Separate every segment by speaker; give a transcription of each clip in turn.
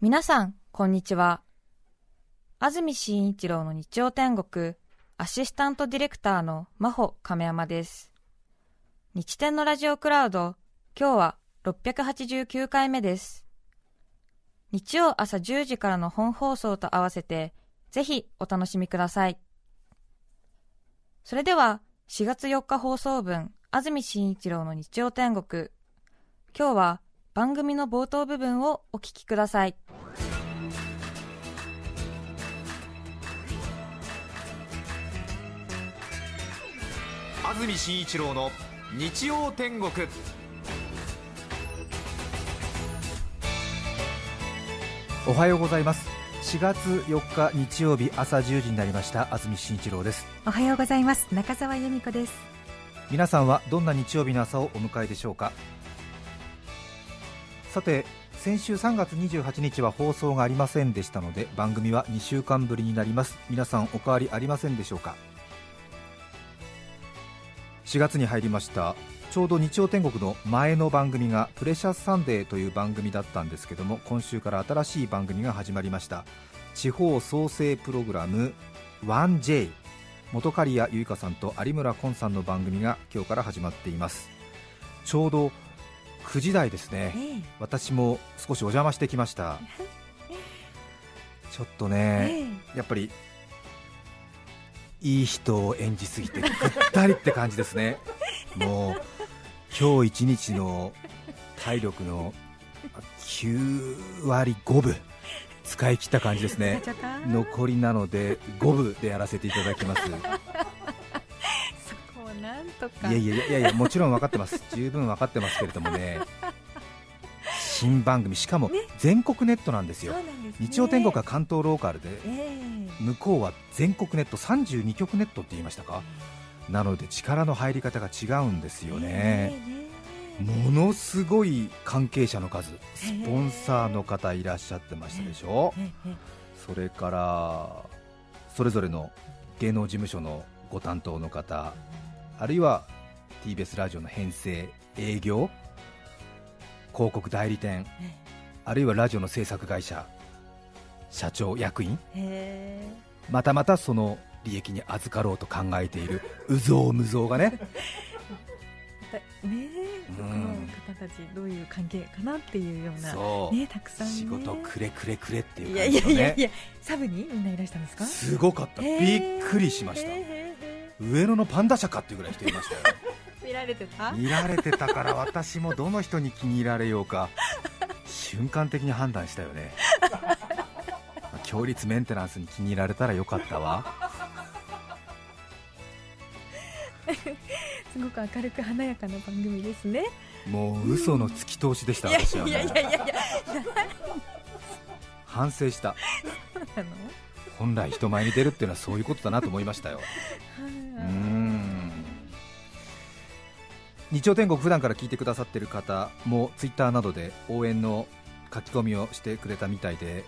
Speaker 1: 皆さん、こんにちは。安住紳一郎の日曜天国、アシスタントディレクターの真帆亀山です。日天のラジオクラウド、今日は689回目です。日曜朝10時からの本放送と合わせて、ぜひお楽しみください。それでは、4月4日放送分、安住紳一郎の日曜天国。今日は番組の冒頭部分をお聞きください。
Speaker 2: 安住紳一郎の日曜天国。
Speaker 3: おはようございます。4月4日日曜日朝10時になりました。安住紳一郎です。
Speaker 4: おはようございます。中澤由美子です。
Speaker 3: 皆さんはどんな日曜日の朝をお迎えでしょうか？さて先週3月28日は放送がありませんでしたので番組は2週間ぶりになります。皆さんお変わりありませんでしょうか？4月に入りました。ちょうど日曜天国の前の番組がプレシャスサンデーという番組だったんですけども今週から新しい番組が始まりました。地方創生プログラム 1J 元刈谷由香さんと有村昆さんの番組が今日から始まっています。ちょうど9時台ですね。
Speaker 4: え
Speaker 3: 私も少しお邪魔してきました。ちょっとね、やっぱりいい人を演じすぎてぐったりって感じですね。もう今日一日の体力の9割5分使い切った感じですね。残りなので5分でやらせていただきます
Speaker 4: なんとか。
Speaker 3: いやいやいやいやもちろん分かってます。十分分かってますけれどもね。新番組。しかも全国ネットなんですよ、
Speaker 4: そうなんですね。
Speaker 3: 日曜天国は関東ローカルで
Speaker 4: え
Speaker 3: 向こうは全国ネット32局ネットって言いましたか？なので力の入り方が違うんです
Speaker 4: え
Speaker 3: よね、
Speaker 4: ええ
Speaker 3: ものすごい関係者の数。スポンサーの方いらっしゃってましたでしょ？
Speaker 4: え。え。え。
Speaker 3: それからそれぞれの芸能事務所のご担当の方あるいは TBS ラジオの編成営業広告代理店
Speaker 4: え
Speaker 3: あるいはラジオの制作会社社長役員。
Speaker 4: ええ。
Speaker 3: またまたその利益に預かろうと考えている有象無象がね。
Speaker 4: え ねえそこの方たちどういう関係かなっていうような
Speaker 3: そう、
Speaker 4: ねたくさんね。
Speaker 3: 仕事くれくれくれってい
Speaker 4: いうやいや
Speaker 3: 感じのね。
Speaker 4: いやいやサブにみんないらしたんですか？
Speaker 3: すごかった。びっくりしました。
Speaker 4: えええ
Speaker 3: 上野のパンダ社かっていうぐらい人いましたよ。
Speaker 4: え 見られてた？
Speaker 3: 見られてたから私もどの人に気に入られようか。瞬間的に判断したよね。まあ強立メンテナンスに気に入られたらよかったわ。
Speaker 4: すごく明るく華やかな番組ですね。
Speaker 3: もう嘘の突き通しでした
Speaker 4: いや
Speaker 3: 私はい
Speaker 4: やいやいやいや
Speaker 3: 反省した。
Speaker 4: あの？
Speaker 3: 本来人前に出るっていうのはそういうことだなと思いましたよ日曜天国普段から聞いてくださってる方もツイッターなどで応援の書き込みをしてくれたみたいで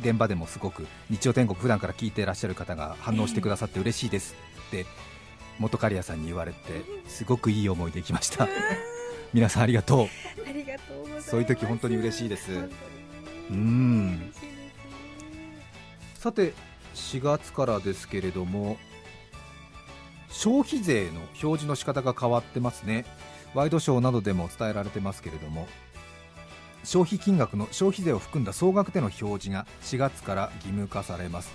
Speaker 3: 現場でもすごく日曜天国普段から聞いてらっしゃる方が反応してくださって嬉しいです。って元刈谷さんに言われてすごくいい思いできました。皆さんありがと
Speaker 4: う。
Speaker 3: そういう時本当に嬉しいです。うん。さて4月からですけれども消費税の表示の仕方が変わってますね。ワイドショーなどでも伝えられてますけれども。消費金額の消費税を含んだ総額での表示が4月から義務化されます。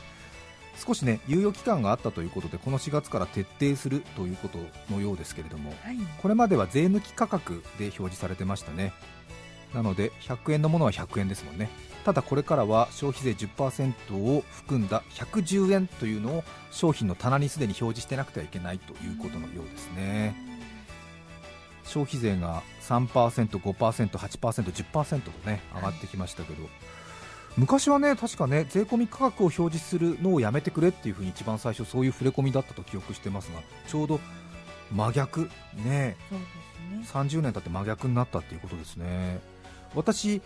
Speaker 3: 少しね猶予期間があったということでこの4月から徹底するということのようですけれども。
Speaker 4: はい。
Speaker 3: これまでは税抜き価格で表示されてましたね。なので100円のものは100円ですもんねただこれからは消費税10%を含んだ110円というのを商品の棚にすでに表示してなくてはいけないということのようですね。消費税が3%、5%、8%、10%とね上がってきましたけど。昔はね確かね税込み価格を表示するのをやめてくれっていうふうに一番最初そういう触れ込みだったと記憶してますがちょうど真逆ね
Speaker 4: ね。
Speaker 3: 30年経って真逆になったっていうことですね。私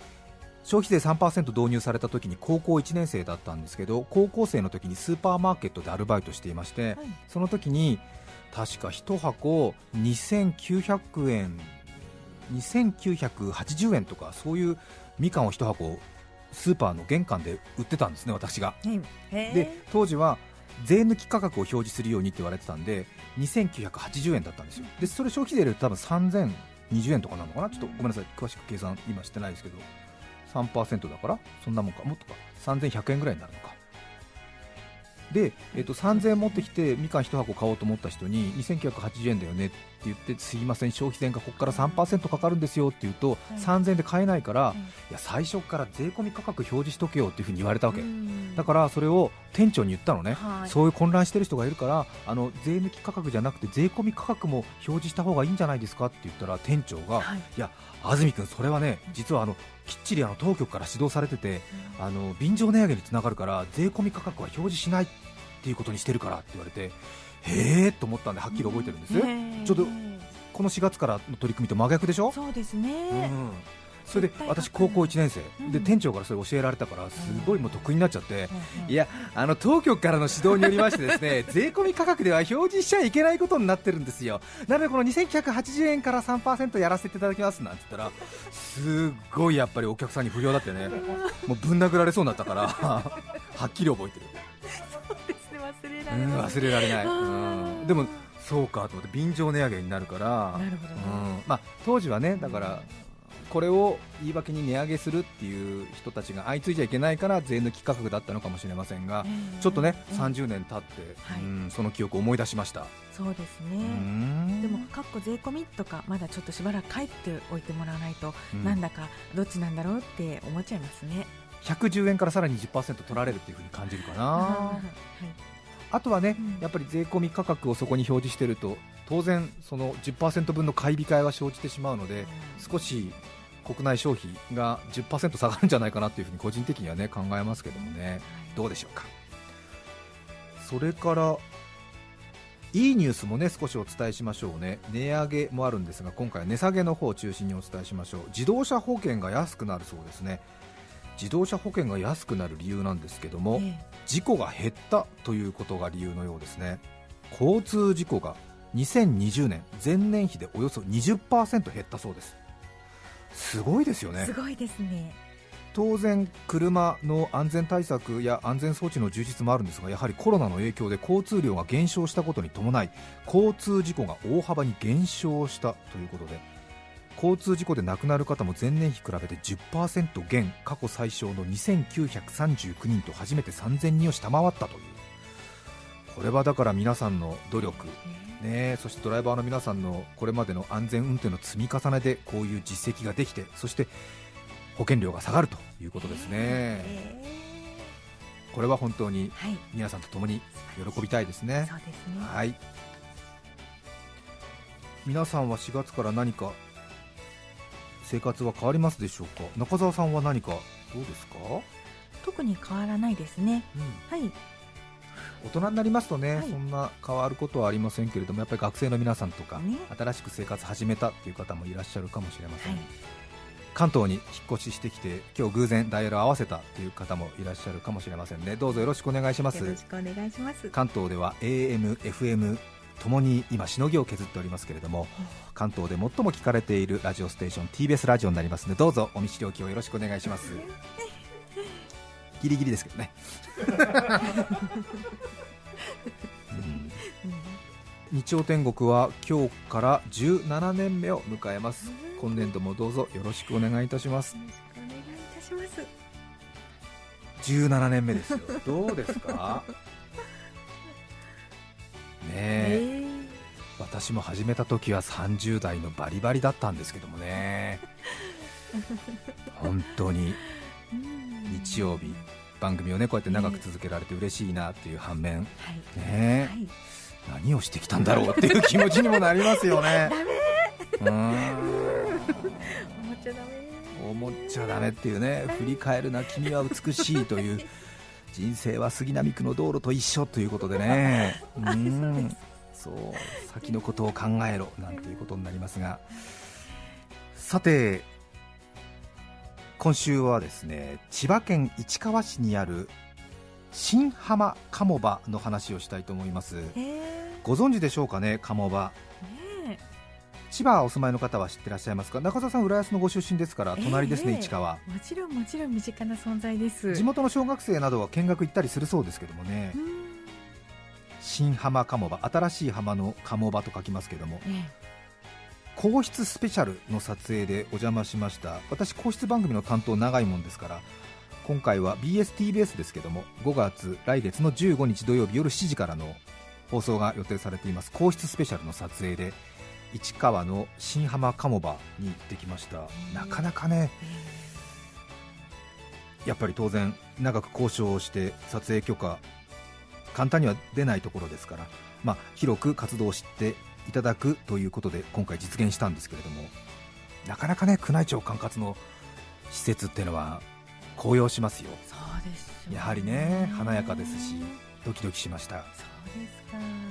Speaker 3: 消費税3%導入された時に高校1年生だったんですけど高校生の時にスーパーマーケットでアルバイトしていまして、
Speaker 4: はい。
Speaker 3: その時に確か1箱2900円2980円とかそういうみかんを1箱スーパーの玄関で売ってたんですね、私が。で当時は税抜き価格を表示するようにって言われてたんで2980円だったんですよ。でそれ消費税入れると多分3020円とかなのかな？ちょっとごめんなさい。詳しく計算今してないですけど3%だからそんなもんか。もっとか。3100円ぐらいになるのか。で、えっと3000円持ってきてみかん1箱買おうと思った人に2980円だよねって言ってすいません消費税がここから3%かかるんですよって言うと、
Speaker 4: はい。
Speaker 3: 3000円で買えないから、
Speaker 4: うん
Speaker 3: いや最初から税込み価格表示しとけよっていうふうに言われたわけ、
Speaker 4: うん。
Speaker 3: だからそれを店長に言ったのね、
Speaker 4: はい。
Speaker 3: そういう混乱してる人がいるからあの税抜き価格じゃなくて税込み価格も表示した方がいいんじゃないですかって言ったら店長が、
Speaker 4: はい。
Speaker 3: いや安住君、それはね実はあのきっちりあの当局から指導されててあの便乗値上げにつながるから税込み価格は表示しないっていうことにしてるからって言われてへえと思ったんではっきり覚えてるんです、ちょっとこの4月からの取り組みと真逆でしょ、
Speaker 4: そうですね、
Speaker 3: うん。それで私、高校1年生、
Speaker 4: うん。
Speaker 3: で店長からそれ教えられたからすごいもう得意になっちゃって。いやあの当局からの指導によりましてですね 税込み価格では表示しちゃいけないことになってるんですよ。なのでこの2980円から3%やらせていただきますなんて言ったらすっごいやっぱりお客さんに不評だってねもうぶん殴られそうになったから はっきり覚えてる、
Speaker 4: れら
Speaker 3: うん
Speaker 4: れない、
Speaker 3: 忘れられない、
Speaker 4: あ
Speaker 3: う
Speaker 4: ー
Speaker 3: ん。でもそうかと思って便乗値上げになるから。
Speaker 4: なるほどね。
Speaker 3: うん。まあ、当時はねだからこれを言い訳に値上げするっていう人たちが相次いじゃいけないから税抜き価格だったのかもしれませんが、
Speaker 4: うん
Speaker 3: ちょっとね、
Speaker 4: うん。
Speaker 3: 30年経って、
Speaker 4: はい。
Speaker 3: うんその記憶を思い出しました。
Speaker 4: そうです
Speaker 3: う
Speaker 4: ね、
Speaker 3: ん。
Speaker 4: でも、かっこ税込みとかまだちょっとしばらく帰っておいてもらわないと、
Speaker 3: うん。
Speaker 4: なんだかどっちなんだろうって思っちゃいますね。
Speaker 3: 110円からさらに10%取られるっていう風に感じるかな。
Speaker 4: はい
Speaker 3: あとはね
Speaker 4: うん、
Speaker 3: やっぱり税込み価格をそこに表示していると、当然、その10%分の買い控えは生じてしまうので、少し国内消費が10%下がるんじゃないかなというふうに個人的にはね考えますけどもね、どうでしょうか。それからいいニュースもね少しお伝えしましょうね。値上げもあるんですが今回は値下げの方を中心にお伝えしましょう。自動車保険が安くなるそうですね。自動車保険が安くなる理由なんですけども、
Speaker 4: え
Speaker 3: 事故が減ったということが理由のようですね。交通事故が2020年前年比でおよそ20%減ったそうです。すごいですよね。
Speaker 4: えすごいですね。
Speaker 3: 当然車の安全対策や安全装置の充実もあるんですがやはりコロナの影響で交通量が減少したことに伴い交通事故が大幅に減少したということで交通事故で亡くなる方も前年比比べて10%減過去最小の2939人と初めて3000人を下回ったという。これはだから皆さんの努力ね、そしてドライバーの皆さんのこれまでの安全運転の積み重ねでこういう実績ができてそして保険料が下がるということですね、
Speaker 4: え。
Speaker 3: これは本当に皆さんと共に喜びたいですね。
Speaker 4: そうですね。
Speaker 3: はい。皆さんは4月から何か生活は変わりますでしょうか？中澤さんは何かどうですか、
Speaker 4: 特に変わらないですね。はい、
Speaker 3: 大人になりますとね、
Speaker 4: はい。
Speaker 3: そんな変わることはありませんけれどもやっぱり学生の皆さんとか、
Speaker 4: ね。
Speaker 3: 新しく生活始めたっていう方もいらっしゃるかもしれません、
Speaker 4: はい、
Speaker 3: 関東に引っ越ししてきて今日偶然ダイヤルを合わせたという方もいらっしゃるかもしれませんね。どうぞよろしくお願いします。
Speaker 4: よろしくお願いします。
Speaker 3: 関東では AM、FM ともに今しのぎを削っておりますけれども関東で最も聞かれているラジオステーション TBS ラジオになりますのでどうぞお見知りおきをよろしくお願いします。ギリギリですけどね、うん。
Speaker 4: うん
Speaker 3: 日曜天国は今日から17年目を迎えます。今年度もどうぞよろしくお願いいたします。
Speaker 4: よろしくお願いいたします。
Speaker 3: 17年目ですよ。どうですか？ねえ
Speaker 4: え。
Speaker 3: 私も始めた時は30代のバリバリだったんですけどもね。本当に。日曜日番組をねこうやって長く続けられて嬉しいなっていう反面。
Speaker 4: はい、
Speaker 3: ね
Speaker 4: はい、
Speaker 3: 何をしてきたんだろうっていう気持ちにもなりますよね。うーん。
Speaker 4: 思っちゃダメ。
Speaker 3: 思っちゃダメっていうね。振り返るな。君は美しいという 人生は杉並区の道路と一緒ということでね。うーんそう先のことを考えろなんていうことになりますが。さて今週はですね千葉県市川市にある新浜鴨場の話をしたいと思います。
Speaker 4: ええ
Speaker 3: ご存知でしょうかね鴨場。
Speaker 4: ね
Speaker 3: 千葉お住まいの方は知ってらっしゃいますか？中澤さん浦安のご出身ですから隣ですね、
Speaker 4: ええ。
Speaker 3: 市川。
Speaker 4: もちろんもちろん身近な存在です。
Speaker 3: 地元の小学生などは見学行ったりするそうですけどもね。
Speaker 4: うん。
Speaker 3: 新浜鴨場新しい浜の鴨場と書きますけども。
Speaker 4: え
Speaker 3: 皇室スペシャルの撮影でお邪魔しました。私皇室番組の担当長いもんですから今回は BSTBS ですけども5月来月の15日土曜日夜7時からの放送が予定されています。皇室スペシャルの撮影で市川の新浜鴨場に行ってきました。なかなかねやっぱり当然長く交渉をして撮影許可簡単には出ないところですから、まあ、広く活動を知っていただくということで今回実現したんですけれどもなかなかね宮内庁管轄の施設っていうのは高揚しますよ。
Speaker 4: ね。
Speaker 3: やはりね華やかですしドキドキしました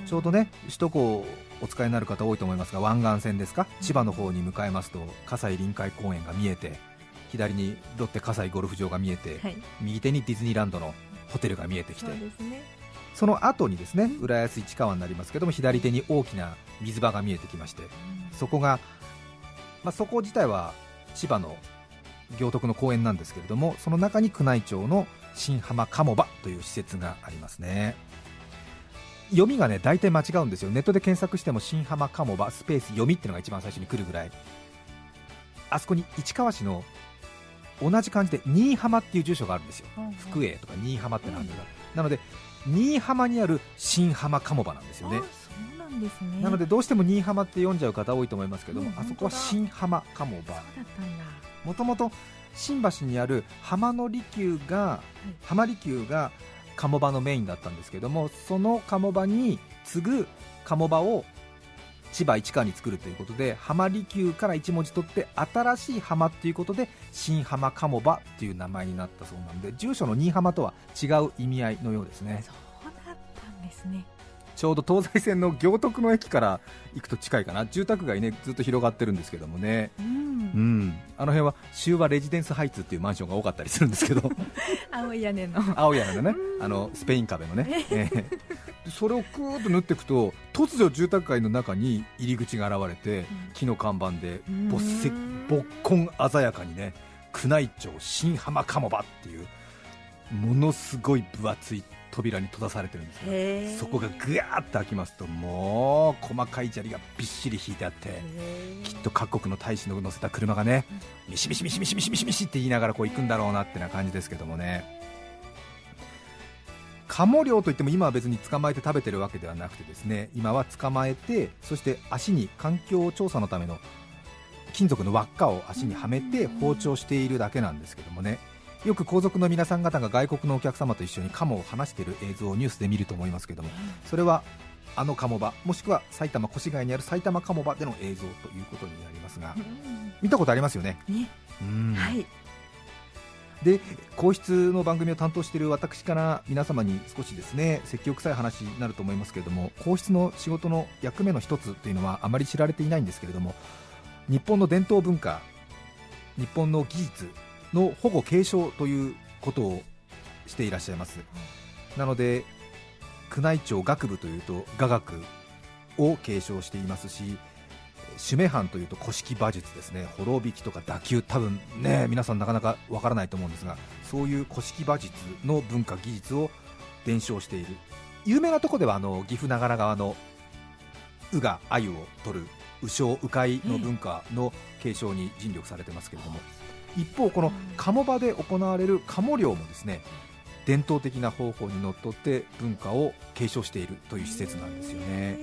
Speaker 3: ちょうどね首都高をお使いになる方多いと思いますが湾岸線ですか？千葉の方に向かいますと葛西臨海公園が見えて左にロッテ葛西ゴルフ場が見えて、
Speaker 4: はい。
Speaker 3: 右手にディズニーランドのホテルが見えてき
Speaker 4: そ
Speaker 3: て
Speaker 4: うですね。
Speaker 3: その後にですね浦安市川になりますけども左手に大きな水場が見えてきましてそこが、まあ、そこ自体は千葉の行徳の公園なんですけれどもその中に宮内庁の新浜鴨場という施設がありますね読みがね大体間違うんですよ。ネットで検索しても新浜鴨場スペース読みっていうのが一番最初に来るぐらい。あそこに市川市の同じ感じで新居浜っていう住所があるんですよ。
Speaker 4: うんうん。
Speaker 3: 福栄とか新居浜ってのがあるん。だなので新居浜にある新浜鴨場なんですよね。
Speaker 4: あそうなんですね。
Speaker 3: なのでどうしても新居浜って読んじゃう方多いと思いますけども、
Speaker 4: うん
Speaker 3: あそこは新浜鴨場。
Speaker 4: そうだったんだ。
Speaker 3: もともと新橋にある浜の利休が、浜利休が鴨場のメインだったんですけどもその鴨場に次ぐ鴨場を千葉市川に作るということで浜利休から1文字取って新しい浜っていうことで新浜鴨場っていう名前になったそうなんで住所の新居浜とは違う意味合いのようですね。
Speaker 4: そうだったんですね。
Speaker 3: ちょうど東西線の行徳の駅から行くと近いかな。住宅街ねずっと広がってるんですけどもね。
Speaker 4: うん
Speaker 3: うん、あの辺は終和レジデンスハイツっていうマンションが多かったりするんですけど。
Speaker 4: 青い屋根の。
Speaker 3: 青屋根のね
Speaker 4: うん。
Speaker 3: あのスペイン壁のね、え。えでそれをクーッと縫っていくと突如住宅街の中に入り口が現れて木の看板で
Speaker 4: うん。
Speaker 3: ぼっせぼっこん鮮やかにね宮内庁新浜鴨場っていうものすごい分厚い扉に閉ざされてるんですよ。
Speaker 4: へー。
Speaker 3: そこがぐやーっと開きますともう細かい砂利がびっしり引いてあってきっと各国の大使の乗せた車がね、ミシミシミシミシミシミシミシって言いながらこう行くんだろうなってな感じですけどもね、鴨漁といっても今は別に捕まえて食べてるわけではなくてですね、今は捕まえて、そして足に環境調査のための金属の輪っかを足にはめて包丁しているだけなんですけどもね、よく皇族の皆さん方が外国のお客様と一緒に鴨を離している映像をニュースで見ると思いますけども、それはあの鴨場もしくは埼玉越谷にある埼玉鴨場での映像ということになりますが
Speaker 4: うん。
Speaker 3: 見たことありますよね、
Speaker 4: ね。
Speaker 3: うん。
Speaker 4: はい。
Speaker 3: で皇室の番組を担当している私から皆様に少しですね説教臭い話になると思いますけれども皇室の仕事の役目の一つというのはあまり知られていないんですけれども日本の伝統文化日本の技術の保護継承ということをしていらっしゃいます。なので宮内庁学部というと雅楽を継承していますし主目藩というと古式馬術ですね。滅びきとか打球。多分ね皆さんなかなかわからないと思うんですがそういう古式馬術の文化技術を伝承している。有名なとこではあの岐阜長良川の鵜が鮎を取る鵜匠鵜飼の文化の継承に尽力されてますけれども。一方この鴨場で行われる鴨漁もですね伝統的な方法にのっとって文化を継承しているという施設なんですよね。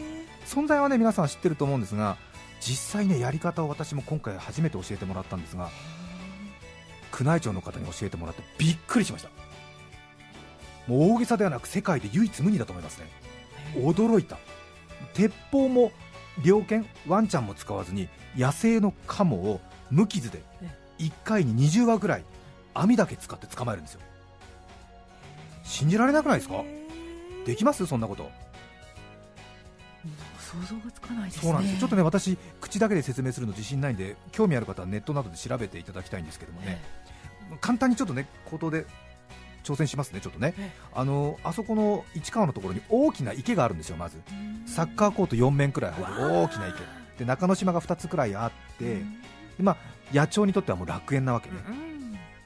Speaker 3: 存在はね皆さん知ってると思うんですが実際ねやり方を私も今回初めて教えてもらったんですが宮内庁の方に教えてもらってびっくりしました。もう大げさではなく世界で唯一無二だと思いますね。驚いた。鉄砲も猟犬ワンちゃんも使わずに野生のカモを無傷で1回に20羽ぐらい網だけ使って捕まえるんですよ。信じられなくないですか？できます？そんなこと。
Speaker 4: 想像がつかないですね。
Speaker 3: そうなんですよ。ちょっとね私口だけで説明するの自信ないんで興味ある方はネットなどで調べていただきたいんですけどもね。簡単にちょっとね口頭で挑戦しますねちょっとね。
Speaker 4: え
Speaker 3: あのあそこの市川のところに大きな池があるんですよまず。サッカーコート4面くらい入る大きな池。で中之島が2つくらいあって、でまあ、野鳥にとってはもう楽園なわけね、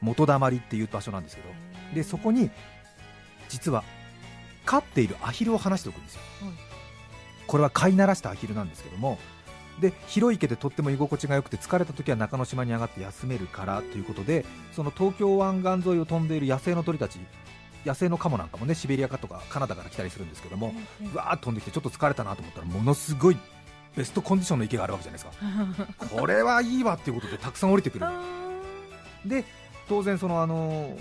Speaker 3: 元だまりっていう場所なんですけどでそこに実は飼っているアヒルを放しておくんですよ、
Speaker 4: はい。
Speaker 3: これは飼いならしたアヒルなんですけどもで広い池でとっても居心地が良くて疲れた時は中之島に上がって休めるからということでその東京湾岸沿いを飛んでいる野生の鳥たち野生のカモなんかもねシベリアかとかカナダから来たりするんですけども、うわーっと飛んできてちょっと疲れたなと思ったらものすごいベストコンディションの池があるわけじゃないですか。これはいいわっていうことでたくさん降りてくる。で当然そのあの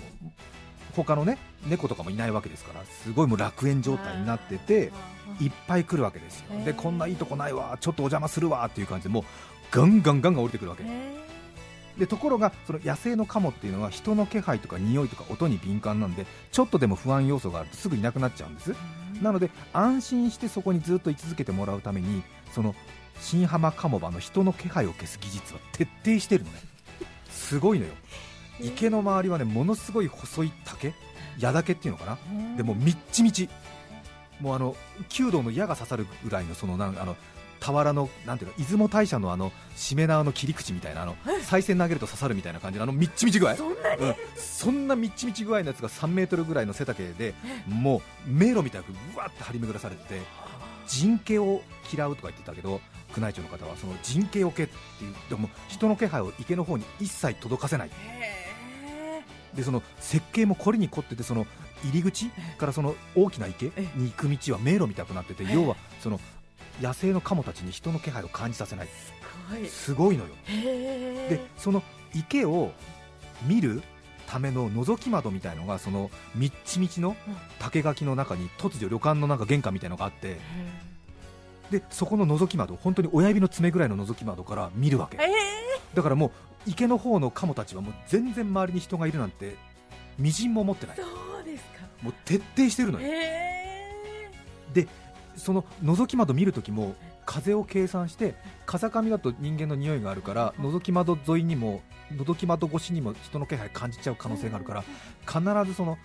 Speaker 3: 他のね猫とかもいないわけですからすごいもう楽園状態になってていっぱい来るわけですよ。でこんないいとこないわちょっとお邪魔するわっていう感じでもうガンガンガンガン降りてくるわけでところがその野生のカモっていうのは人の気配とか匂いとか音に敏感なんでちょっとでも不安要素があるとすぐいなくなっちゃうんですなので安心してそこにずっと居続けてもらうためにその新浜カモバの人の気配を消す技術は徹底してるのね。すごいのよ。池の周りはねものすごい細い竹矢竹っていうのかな。でもうみっちみち。もうあの弓道の矢が刺さるぐらいのそのなんあの俵のなんていうの出雲大社のあのしめ縄の切り口みたいなあの再銭投げると刺さるみたいな感じのあのみっちみち具合。
Speaker 4: そんなに？
Speaker 3: うん、そんなみっちみち具合のやつが3メートルぐらいの背丈でもう迷路みたいにうわって張り巡らされてて人気を嫌うとか言ってたけど宮内庁の方はその人気をけっていうでも人の気配を池の方に一切届かせない。でその設計も凝りに凝っててその入り口からその大きな池に行く道は迷路みたくなってて要はその野生のカモたちに人の気配を感じさせない。すごい。のよ。でその池を見るための覗き窓みたいのがそのみっちみちの竹垣の中に突如旅館のなんか玄関みたいのがあってでそこの覗き窓本当に親指の爪ぐらいの覗き窓から見るわけ。だからもう池の方のカモたちはもう全然周りに人がいるなんてみじんも思ってない。
Speaker 4: そうですか。
Speaker 3: もう徹底してるのよ。でその覗き窓見るときも風を計算して風上だと人間の匂いがあるから覗き窓沿いにも覗き窓越しにも人の気配感じちゃう可能性があるから必ずその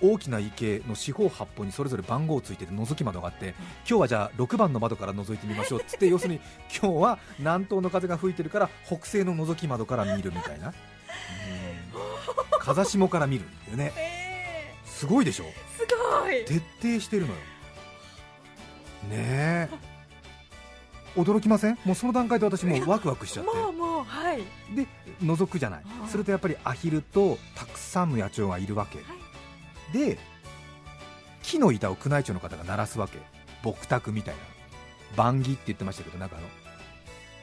Speaker 3: 大きな池の四方八方にそれぞれ番号ついてて覗き窓があって今日はじゃあ6番の窓から覗いてみましょうっつって 要するに今日は南東の風が吹いてるから北西の覗き窓から見るみたいな。うん。風下から見るんだよね。すごいでしょ？
Speaker 4: すごい。
Speaker 3: 徹底してるのよ。ねえ驚きません？もうその段階で私もうワクワクしちゃって。
Speaker 4: もうもうはい。
Speaker 3: で覗くじゃない。
Speaker 4: はい
Speaker 3: するとやっぱりアヒルとたくさんの野鳥がいるわけ、で木の板を宮内庁の方が鳴らすわけ。牧卓みたいな。番木って言ってましたけどなんかあの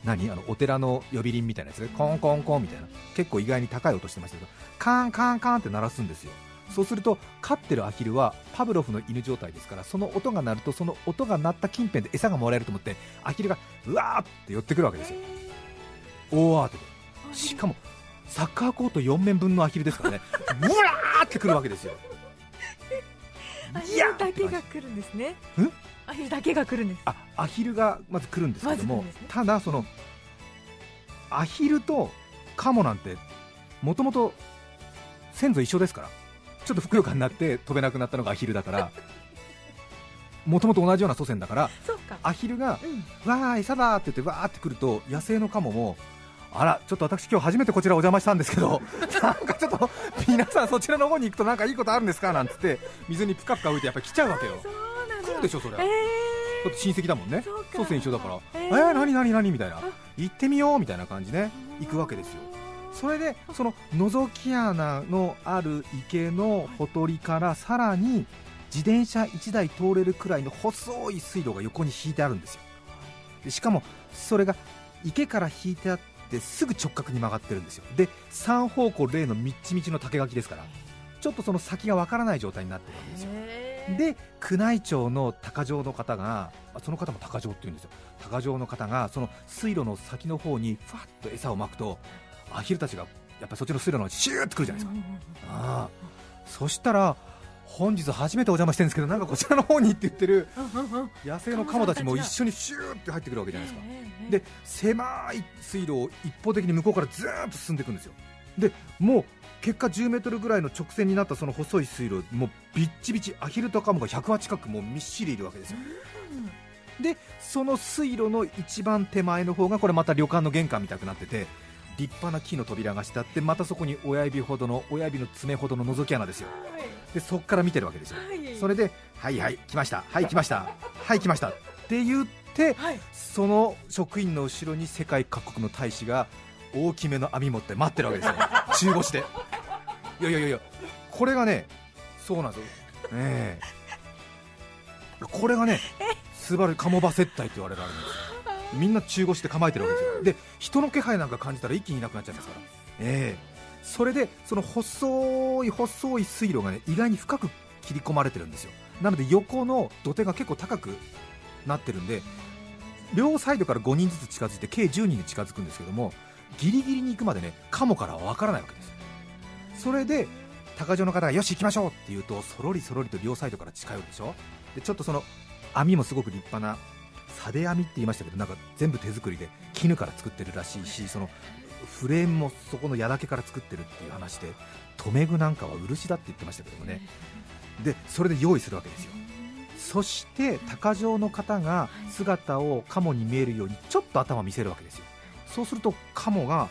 Speaker 3: 何？あのお寺の呼び鈴みたいなやつ。でコンコンコンみたいな。結構意外に高い音してましたけどカンカンカンって鳴らすんですよそうすると飼ってるアヒルはパブロフの犬状態ですからその音が鳴るとその音が鳴った近辺で餌がもらえると思ってアヒルがうわーって寄ってくるわけですよ。大慌てで。しかもサッカーコート4面分のアヒルですからね。ブワーってくるわけですよ。
Speaker 4: アヒルだけが来るんですね。
Speaker 3: ん？
Speaker 4: アヒルだけが来るんです。
Speaker 3: あアヒルがまず来るんですけども、ただそのアヒルとカモなんてもともと先祖一緒ですからちょっとふくよかになって飛べなくなったのがアヒルだから もともと同じような祖先だからアヒルが
Speaker 4: うん。
Speaker 3: わー餌だって言ってわーってくると野生のカモもあらちょっと私今日初めてこちらお邪魔したんですけど なんかちょっと皆さんそちらの方に行くとなんかいいことあるんですかなんつって水にプカプカ浮いてやっぱり来ちゃうわけよ。来るでしょそれは、
Speaker 4: え
Speaker 3: だって親戚だもんね。祖先一緒だから。
Speaker 4: え
Speaker 3: え
Speaker 4: ー
Speaker 3: ー、何何何みたいな。行ってみようみたいな感じね行くわけですよそれでその覗き穴のある池のほとりからさらに自転車1台通れるくらいの細い水路が横に引いてあるんですよ。でしかもそれが池から引いてあってすぐ直角に曲がってるんですよ。で3方向例のみっちみちの竹垣ですからちょっとその先がわからない状態になってるわけですよ。で宮内庁の高城の方があその方も高城って言うんですよ。高城の方がその水路の先の方にふわっと餌をまくとアヒルたちがやっぱりそっちの水路のシューってくるじゃないですか、ああ。そしたら本日初めてお邪魔してるんですけどなんかこちらの方にって言ってる野生のカモたちも一緒にシューって入ってくるわけじゃないですか。で狭い水路を一方的に向こうからずーっと進んでいくんですよ。でもう結果10メートルぐらいの直線になったその細い水路もうビッチビチアヒルとカモが100羽近くもうみっしりいるわけですよ。でその水路の一番手前の方がこれまた旅館の玄関みたくなってて立派な木の扉がしてあってまたそこに親指ほどの親指の爪ほどの覗き穴ですよ。でそこから見てるわけですよ。
Speaker 4: はい。
Speaker 3: それではいはい来ました。はい来ました。はい来ました。って言って
Speaker 4: はい。
Speaker 3: その職員の後ろに世界各国の大使が大きめの網持って待ってるわけですよ。中腰で。いやいやいやいや。これがねそうなんですよ。ねえ。これがねスバルカモバ接待って言われるあれなんですよみんな中腰で構えてるわけですよ。で人の気配なんか感じたら一気にいなくなっちゃいますから。ええ。それでその細い細い水路がね意外に深く切り込まれてるんですよ。なので横の土手が結構高くなってるんで両サイドから5人ずつ近づいて計10人で近づくんですけどもギリギリに行くまでねカモからは分からないわけです。それで高城の方がよし行きましょうって言うとそろりそろりと両サイドから近寄るでしょ。でちょっとその網もすごく立派なサデ網って言いましたけどなんか全部手作りで絹から作ってるらしいしそのフレームもそこの矢だけから作ってるっていう話で留め具なんかは漆だって言ってましたけどもね。でそれで用意するわけですよ。そして鷹匠の方が姿をカモに見えるようにちょっと頭見せるわけですよ。そうするとカモが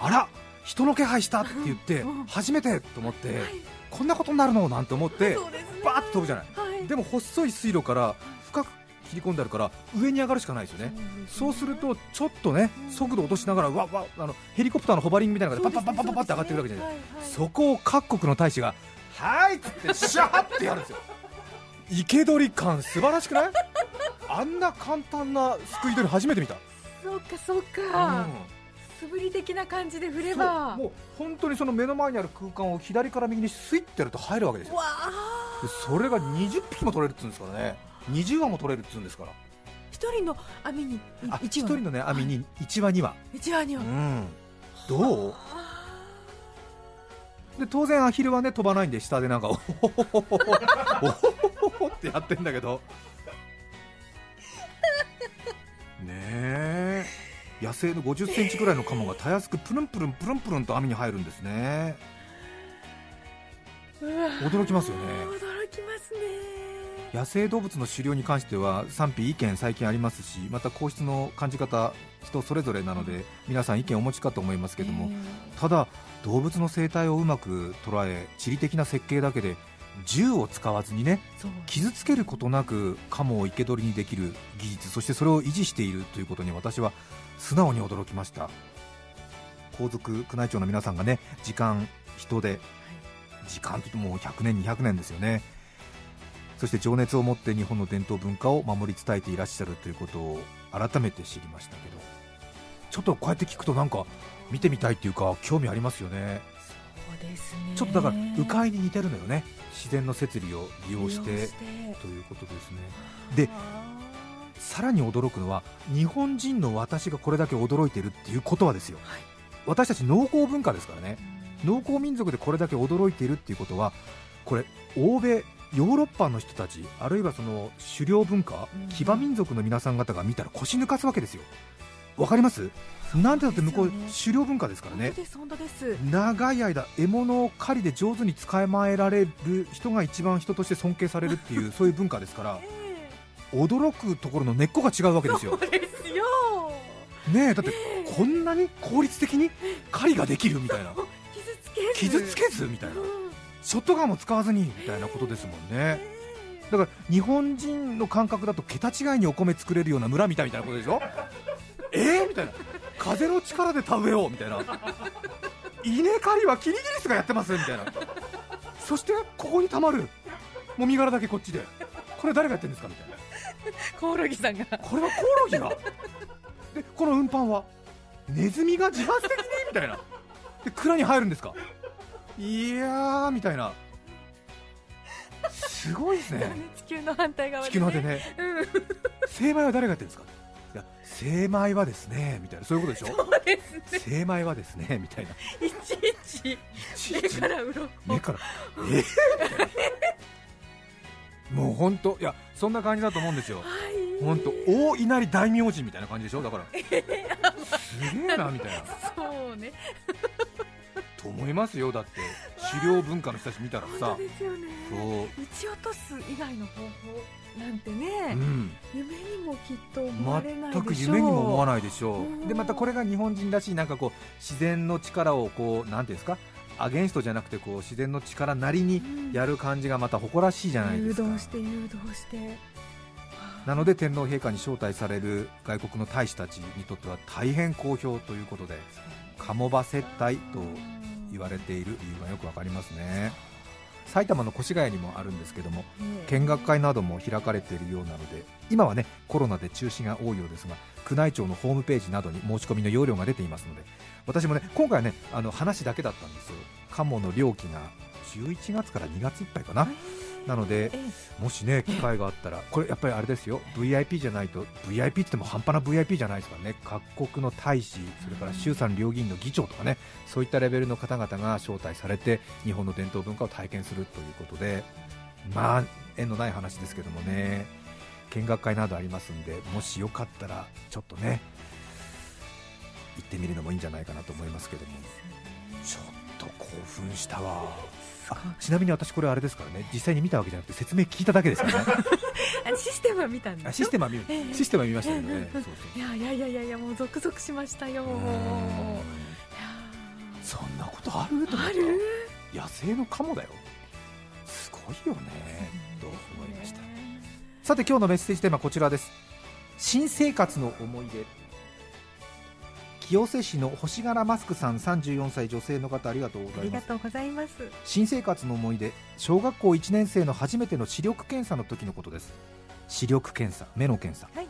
Speaker 3: あら人の気配したって言って
Speaker 4: うん
Speaker 3: 初めてと思ってこんなことになるの？なんて思ってバーッと飛ぶじゃない。
Speaker 4: はい。
Speaker 3: でも細い水路から切り込んであるから上に上がるしかないですよね。そうするとちょっとね速度落としながらわわあのヘリコプターのホバリングみたいなのがパッパッパッパッパッって上がってくるわけじゃないそこを各国の大使が「はい!」っつってシャーってやるんですよ。生け捕り感素晴らしくない？あんな簡単なすくい取り初めて見た、
Speaker 4: そうかそう
Speaker 3: うん。
Speaker 4: か素振り的な感じで振れば。
Speaker 3: もう本当にその目の前にある空間を左から右にスイッてやると入るわけですよ。
Speaker 4: わあ
Speaker 3: でそれが20匹も取れるっつうんですからね20羽も取れるっつうんですから。
Speaker 4: 一人の網に
Speaker 3: あ
Speaker 4: 一
Speaker 3: 1人のね網に1羽2羽。
Speaker 4: 一羽には
Speaker 3: うん。どう？で当然アヒルはね飛ばないんで下でなんかおほほほほほおほほほってやってんだけど。ねえ。野生の50センチぐらいのカモがたやすくプルンプルンプルンプルンと網に入るんですね。驚きますよね野生動物の狩猟に関しては賛否意見最近ありますしまた皇室の感じ方人それぞれなので皆さん意見お持ちかと思いますけども、ただ動物の生態をうまく捉え地理的な設計だけで銃を使わずにね傷つけることなくカモを生け捕りにできる技術そしてそれを維持しているということに私は素直に驚きました。皇族宮内庁の皆さんがね時間人で時間といっても100年200年ですよねそして情熱を持って日本の伝統文化を守り伝えていらっしゃるということを改めて知りましたけどちょっとこうやって聞くとなんか見てみたいっていうか興味ありますよね。
Speaker 4: そうですね。
Speaker 3: ちょっとだから迂回に似てるのよね。自然の摂理を利用してということですね。でさらに驚くのは日本人の私がこれだけ驚いてるっていうことはですよ、
Speaker 4: はい。
Speaker 3: 私たち農耕文化ですからね。農耕民族でこれだけ驚いているっていうことはこれ欧米ヨーロッパの人たちあるいはその狩猟文化
Speaker 4: うん。
Speaker 3: 騎馬民族の皆さん方が見たら腰抜かすわけですよ。わかります？なんでだって向こう狩猟文化ですからね。
Speaker 4: 本当です本当です。
Speaker 3: 長い間獲物を狩りで上手に捕まえられる人が一番人として尊敬されるっていう そういう文化ですから
Speaker 4: え
Speaker 3: 驚くところの根っこが違うわけですよ。
Speaker 4: えそうですよ。
Speaker 3: ねえだってこんなに効率的に狩りができるみたいな。
Speaker 4: 傷つけず。
Speaker 3: 傷つけずみたいな。
Speaker 4: うん
Speaker 3: ショットガンも使わずにみたいなことですもんね。だから日本人の感覚だと桁違いにお米作れるような村みたいみたいなことでしょ？え？ー、みたいな。風の力で田植えをみたいな。稲刈りはキリギリスがやってますみたいな。そしてここにたまる。もみ殻だけこっちで。これ誰がやってるんですかみたいな。
Speaker 4: コオロギさんが。
Speaker 3: これはコオロギが。でこの運搬はネズミが自発的に？みたいな。で蔵に入るんですか？いやーみたいな。すごいですね。
Speaker 4: 地球の反対側
Speaker 3: 地球の果てね。
Speaker 4: うん。
Speaker 3: 精米は誰がやってるんですか？いや精米はですねみたいな。そういうことでしょ？
Speaker 4: そうですね。
Speaker 3: 精米はですねみたいな。い
Speaker 4: ちいち目
Speaker 3: ちいち？
Speaker 4: から鱗。
Speaker 3: 目から。え？ーもう本当いやそんな感じだと思うんですよ。
Speaker 4: はい。
Speaker 3: 本当大稲荷大明神みたいな感じでしょ？だから。すげえなみたいな。
Speaker 4: そうね
Speaker 3: と思いますよ。だって狩猟文化の人たち見たら
Speaker 4: 本
Speaker 3: さそう
Speaker 4: 撃ち落とす以外の方法なんてね、
Speaker 3: うん、
Speaker 4: 夢にもきっと思われないでしょう。
Speaker 3: 全く夢にも思わないでしょ
Speaker 4: う。ん。
Speaker 3: うでまたこれが日本人らしいなんかこう自然の力をこうなんていうんですか？アゲンストじゃなくてこう自然の力なりにやる感じがまた誇らしいじゃないですか。
Speaker 4: 誘導して誘導して。
Speaker 3: なので天皇陛下に招待される外国の大使たちにとっては大変好評ということで鴨場接待と言われている理由がよくわかりますね。埼玉の越谷にもあるんですけども見学会なども開かれているようなので今はねコロナで中止が多いようですが宮内庁のホームページなどに申し込みの要領が出ていますので私もね今回はねあの話だけだったんですよ。鴨の料金が11月から2月いっぱいかななので
Speaker 4: え
Speaker 3: もしね機会があったらこれやっぱりあれですよ。VIP じゃないと VIP って言っても半端な VIP じゃないですからね。各国の大使それから衆参両議員の議長とかねそういったレベルの方々が招待されて日本の伝統文化を体験するということでまあ縁のない話ですけどもね。見学会などありますんでもしよかったらちょっとね行ってみるのもいいんじゃないかなと思いますけども。ちょっと興奮したわあちなみに私これあれですからね実際に見たわけじゃなくて説明聞いただけですからね。
Speaker 4: あシステムは見たんで
Speaker 3: システムは見
Speaker 4: ええ。
Speaker 3: システムは見ましたけど
Speaker 4: ええ。
Speaker 3: ね
Speaker 4: いやいやいやいやいやもうゾクゾクしましたよ。
Speaker 3: そんなことある？
Speaker 4: ある？
Speaker 3: 野生のカモだよ。すごいよね。と思いました？さて今日のメッセージテーマはこちらです。新生活の思い出清瀬市の星柄マスクさん34歳女性の方ありがとうご
Speaker 4: あ
Speaker 3: ざいます。
Speaker 4: りがとうございます。
Speaker 3: 新生活の思い出小学校1年生の初めての視力検査の時のことです。視力検査目の検査、
Speaker 4: はい。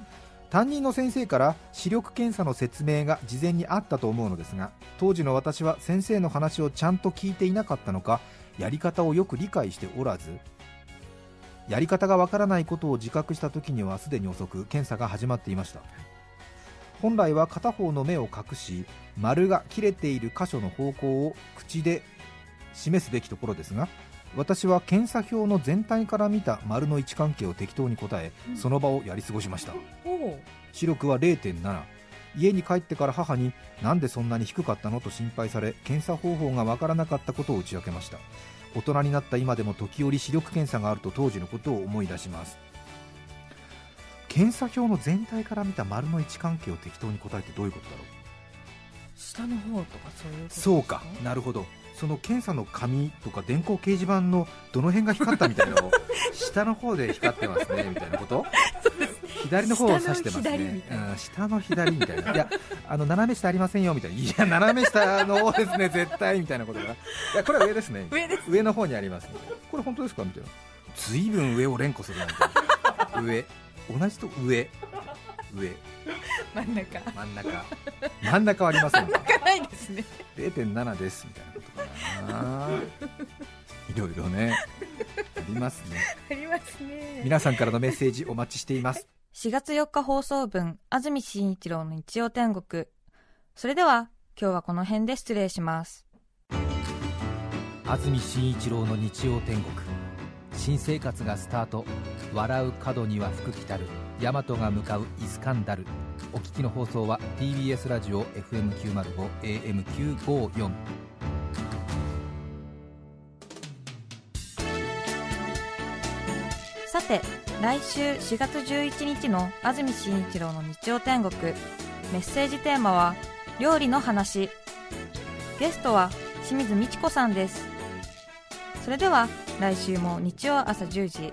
Speaker 3: 担任の先生から視力検査の説明が事前にあったと思うのですが当時の私は先生の話をちゃんと聞いていなかったのかやり方をよく理解しておらずやり方がわからないことを自覚した時にはすでに遅く検査が始まっていました本来は片方の目を隠し丸が切れている箇所の方向を口で示すべきところですが私は検査表の全体から見た丸の位置関係を適当に答え
Speaker 4: うん。
Speaker 3: その場をやり過ごしました。視力は0.7家に帰ってから母になんでそんなに低かったのと心配され検査方法がわからなかったことを打ち明けました。大人になった今でも時折視力検査があると当時のことを思い出します検査表の全体から見た丸の位置関係を適当に答えてどういうことだろう？
Speaker 4: 下の方とかそういうこと
Speaker 3: そうか。なるほど。その検査の紙とか電光掲示板のどの辺が光ったみたいなのを 下の方で光ってますねみたいなこと？左の方を指してますね。下の左みたいな。いやあの斜め下ありませんよみたいな。いや斜め下の方ですね 絶対みたいなことが。いやこれは上ですね。
Speaker 4: 上です
Speaker 3: 上の方にあります。ねこれ本当ですかみたいな。随分上を連呼するなんて。上同じと上。上。
Speaker 4: 真ん中。
Speaker 3: 真ん中。真ん中はありません。
Speaker 4: 開かないですね。
Speaker 3: 0.7ですみたいなことかな。いろいろね。ありますね。
Speaker 4: ありますね。
Speaker 3: 皆さんからのメッセージお待ちしています。
Speaker 1: 4月4日放送分安住紳一郎の日曜天国。それでは今日はこの辺で失礼します。
Speaker 3: 安住紳一郎の日曜天国。新生活がスタート笑う角には福来たる。大和が向かうイスカンダル。お聞きの放送は TBS ラジオ FM905 AM954
Speaker 1: さて来週4月11日の安住紳一郎の日曜天国。メッセージテーマは料理の話。ゲストは清水美智子さんです。それでは来週も日曜朝10時。